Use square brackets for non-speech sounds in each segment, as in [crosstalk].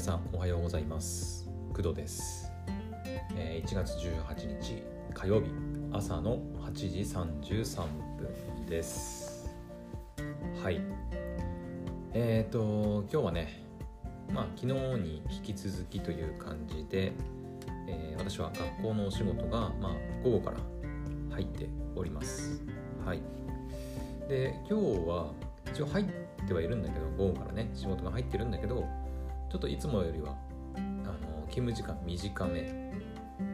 皆さんおはようございます。工藤です、1月18日火曜日朝の8時33分です。はい。えーと今日はねまあ昨日に引き続きという感じで、えー私は学校のお仕事が、まあ、午後から入っております。はい。で今日は一応入ってはいるんだけど午後からね仕事が入ってるんだけどちょっといつもよりはあの勤務時間短め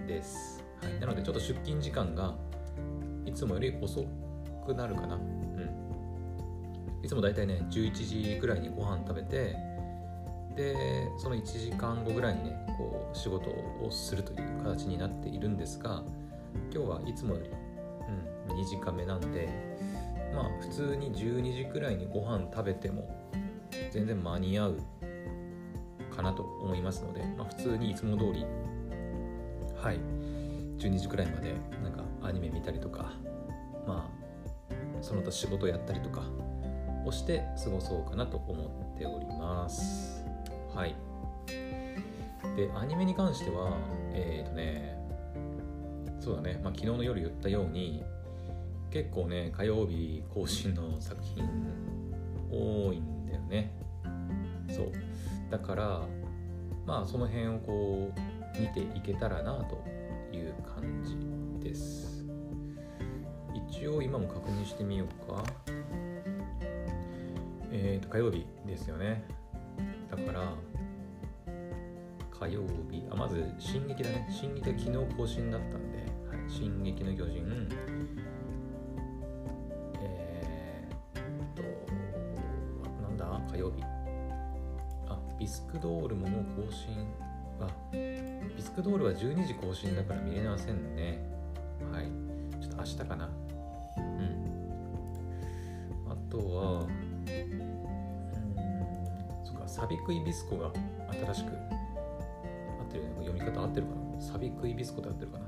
です、はい、なのでちょっと出勤時間がいつもより遅くなるかな。うん。いつもだいたいね11時ぐらいにご飯食べてでその1時間後ぐらいにねこう仕事をするという形になっているんですが今日はいつもより、うん、短めなんでまあ普通に12時くらいにご飯食べても全然間に合うかなと思いますので、まあ、普通にいつも通りはい12時くらいまでなんかアニメ見たりとかまあその他仕事やったりとかをして過ごそうかなと思っております。はい。でアニメに関してはえっ、とねそうだね、まあ、昨日の夜言ったように結構ね火曜日更新の作品だからまあその辺をこう見ていけたらなという感じです。一応今も確認してみようか。えっ、と火曜日ですよね。だから火曜日。あまず「進撃」だね「進撃」は昨日更新だったんで「はい、進撃の巨人」えー、っとなんだ？火曜日。ビスクドールももう更新。あビスクドールは12時更新だから見れませんね。はい。ちょっと明日かな。うん。あとはうんそっかサビクイビスコが新しく合ってる。よね読み方合ってるかな。サビクイビスコで合ってるかな。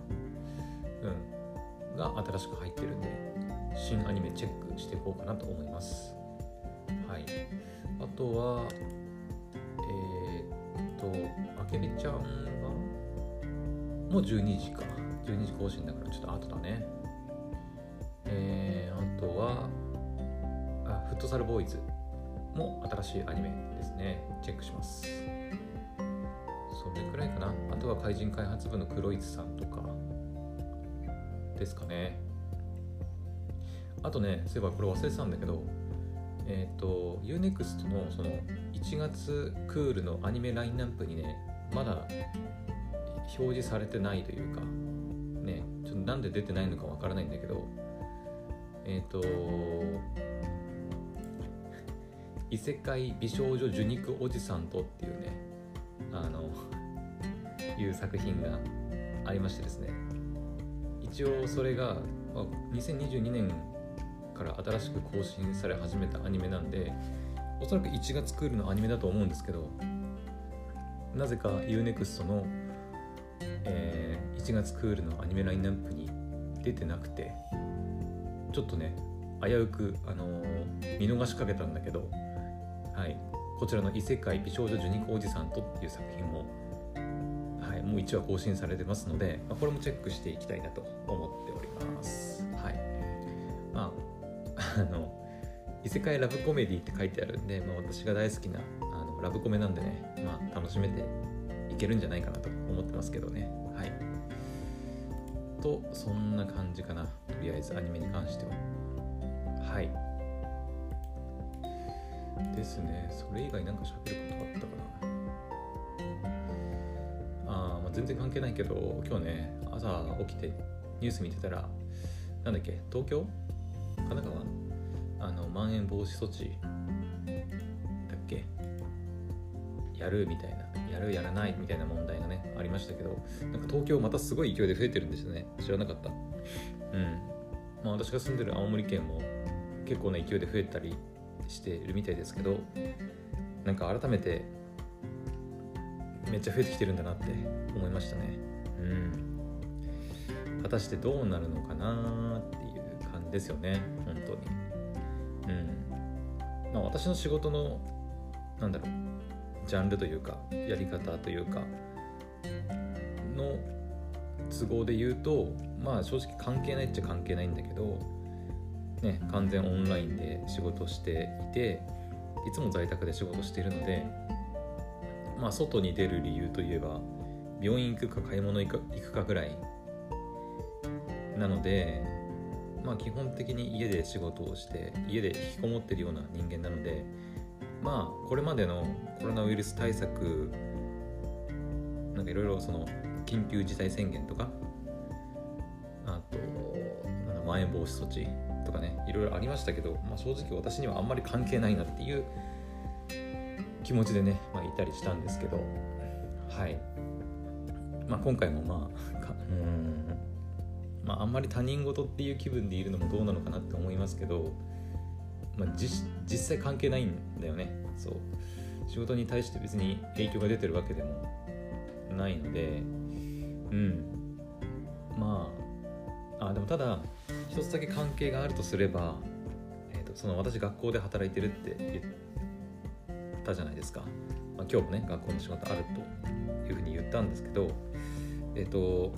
うん。が新しく入ってるんで新アニメチェックしていこうかなと思います。はい。あとは、とあけびちゃんがもう12時か。12時更新だからちょっと後だね。えー、あとはあフットサルボーイズ。も新しいアニメですね。チェックします。それくらいかな。あとは怪人開発部の黒井さんとか。ですかね。あとねそういえばこれ忘れてたんだけどえっ、と UNEXT のその1月クールのアニメラインナップにねまだ表示されてないというかねちょっとなんで出てないのかわからないんだけどえっ、と異世界美少女受肉おじさんとっていうねあのいう作品がありましてですね。一応それが2022年から新しく更新され始めたアニメなんでおそらく1月クールのアニメだと思うんですけどなぜか UNEXT の、えー1月クールのアニメラインナップに出てなくてちょっとね危うく、あのー見逃しかけたんだけど、はい、こちらの「異世界美少女受肉おじさんと」っていう作品も、はい、もう1話更新されてますので、まあ、これもチェックしていきたいなと思っております。はいまあ、あの異世界ラブコメディって書いてあるんで、まあ、私が大好きなあのラブコメなんでね、まあ、楽しめていけるんじゃないかなと思ってますけどね。はい。と、そんな感じかな。とりあえずアニメに関しては。はい。ですね。それ以外なんか喋ることあったかな。あ、まあ、全然関係ないけど、今日ね、朝起きてニュース見てたら、なんだっけ、東京？神奈川、ん延防止措置だっけ？やるみたいなやるやらないみたいな問題がねありましたけどなんか東京またすごい勢いで増えてるんですよね。知らなかった。うん。まあ私が住んでる青森県も結構な勢いで増えたりしてるみたいですけどなんか改めてめっちゃ増えてきてるんだなって思いましたね。うん。果たしてどうなるのかなっていう感じですよね本当に。うん。まあ私の仕事のなんだろうジャンルというかやり方というかの都合で言うとまあ正直関係ないっちゃ関係ないんだけど、ね、完全オンラインで仕事していていつも在宅で仕事しているのでまあ外に出る理由といえば病院行くか買い物行く行くかぐらいなのでまあ基本的に家で仕事をして家で引きこもってるような人間なのでまあこれまでのコロナウイルス対策なんかいろいろその緊急事態宣言とかあとまん延防止措置とかねいろいろありましたけど、まあ、正直私にはあんまり関係ないなっていう気持ちでね、まあ、いたりしたんですけどはい、まあ、今回もまあうん。まああんまり他人事っていう気分でいるのもどうなのかなって思いますけど、まあ、実際関係ないんだよね。そう。仕事に対して別に影響が出てるわけでもないので。うん。まああでもただ一つだけ関係があるとすれば、えーと、その私学校で働いてるって言ったじゃないですか、まあ、今日もね学校の仕事あるというふうに言ったんですけどえっ、ー、と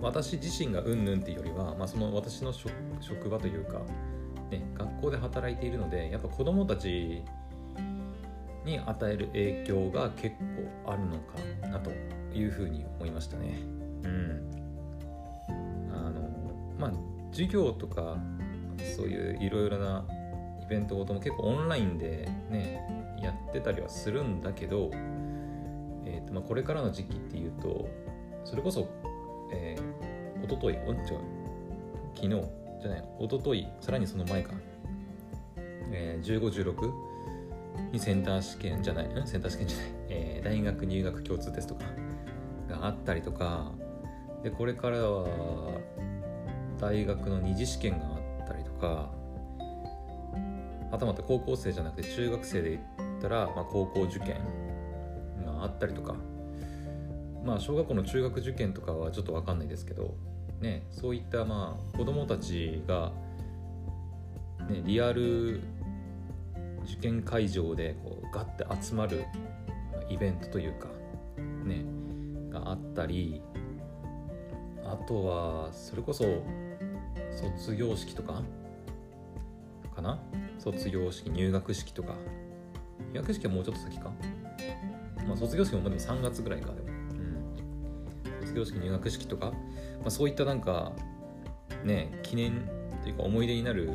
私自身がうんぬんっていうよりは、まあ、その私の職場というか、ね、学校で働いているのでやっぱ子どもたちに与える影響が結構あるのかなというふうに思いましたね。うん。あのまあ授業とかそういういろいろなイベントごとも結構オンラインでねやってたりはするんだけど、えーとまあ、これからの時期っていうとそれこそ、えー、おとといおっちゃ昨日じゃないおとといさらにその前か、えー、1516にセンター試験じゃないセンター試験じゃない、えー、大学入学共通テストか。があったりとか。でこれからは大学の二次試験があったりとか。はたまた高校生じゃなくて中学生で言ったら、まあ、高校受験があったりとか。まあ小学校の中学受験とかはちょっと分かんないですけどねそういったまあ子供たちが、ね、リアル受験会場でこうガッて集まるイベントというかねがあったりあとはそれこそ卒業式とかかな？卒業式入学式とか。入学式はもうちょっと先か？まあ卒業式もでも3月ぐらいかでも、卒業式入学式とか、まあ、そういったなんかね記念というか思い出になる、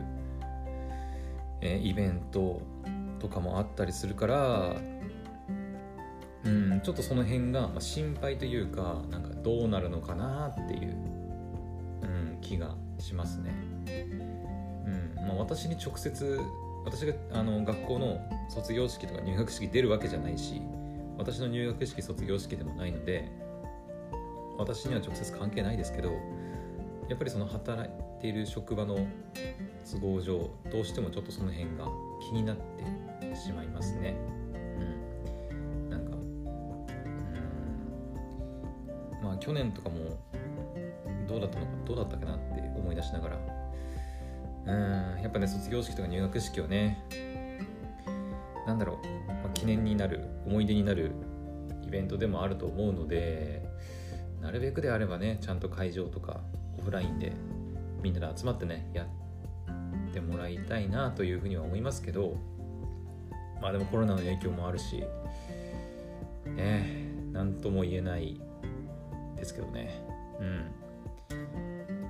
えー、イベントとかもあったりするからうんちょっとその辺がま心配というかなんかどうなるのかなっていう、うん、気がしますね。うんまあ、私に直接私があの学校の卒業式とか入学式出るわけじゃないし私の入学式卒業式でもないので私には直接関係ないですけどやっぱりその働いている職場の都合上どうしてもちょっとその辺が気になってしまいますね。去年とかもどうだったのかどうだったかなって思い出しながら。うん。やっぱね卒業式とか入学式をねなんだろう、まあ、記念になる思い出になるイベントでもあると思うのでなるべくであればねちゃんと会場とかオフラインでみんなで集まってねやってもらいたいなというふうには思いますけどまあでもコロナの影響もあるしね何とも言えないですけどね。うん。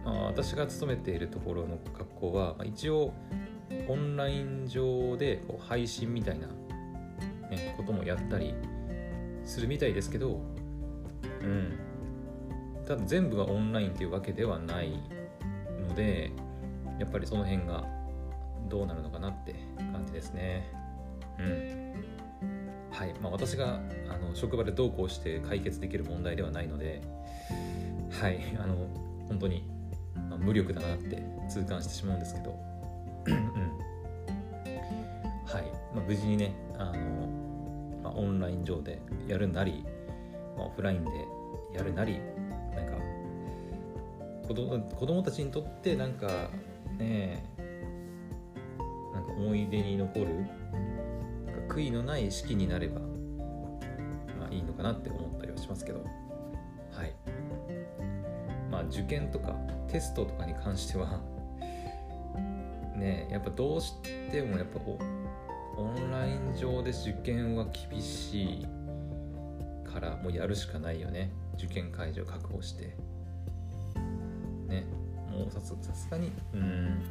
まあ、私が勤めているところの学校は、まあ、一応オンライン上でこう配信みたいな、ね、こともやったりするみたいですけど、うん。ただ全部がオンラインっていうわけではないので、やっぱりその辺がどうなるのかなって感じですね。うん。はい。まあ、私があの職場でどうこうして解決できる問題ではないので、はい。あの本当に、まあ、無力だなって痛感してしまうんですけど。うん。はい、まあ、無事にねあの、まあ、オンライン上でやるなり、まあ、オフラインでやるなり子供子供たちにとってなんかねなんか思い出に残る悔いのない式になればいいのかなって思ったりはしますけど。はい。まあ受験とかテストとかに関しては [laughs] ねやっぱどうしてもやっぱオンライン上で受験は厳しいからもうやるしかないよね。受験会場確保して。ねもうさすがに。うん。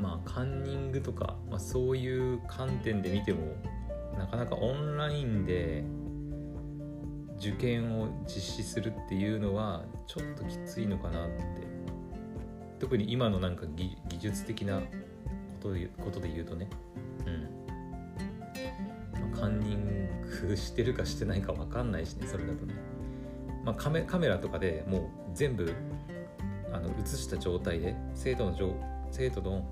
まあカンニングとか、まあ、そういう観点で見てもなかなかオンラインで受験を実施するっていうのはちょっときついのかなって。特に今のなんか技術的なことでことで言うとね。うん、まあ、カンニングしてるかしてないか分かんないしねそれだとね、まあ、カメカメラとかでもう全部あの映した状態で生徒の生徒の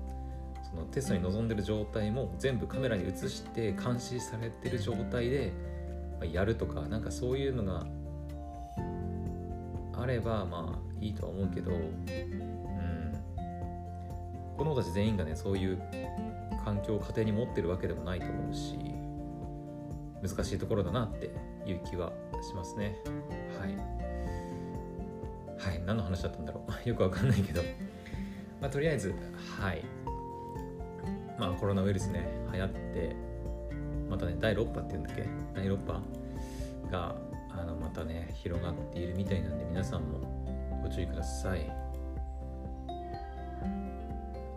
そのテストに臨んでる状態も全部カメラに映して監視されてる状態でやるとかなんかそういうのがあればまあいいとは思うけど、うん、子供たち全員がねそういう環境を家庭に持ってるわけでもないと思うし難しいところだなっていう気はしますね。はいはい何の話だったんだろう。[laughs] よくわかんないけど。まあとりあえずはい。まあコロナウイルスね流行ってまたね第6波っていうんだっけ？第6波があのまたね広がっているみたいなんで皆さんもご注意ください。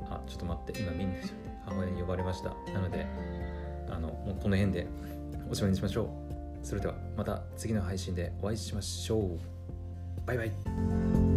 あちょっと待って今みんな母親に呼ばれました。なのであのもうこの辺でおしまいにしましょう。それではまた次の配信でお会いしましょう。バイバイ。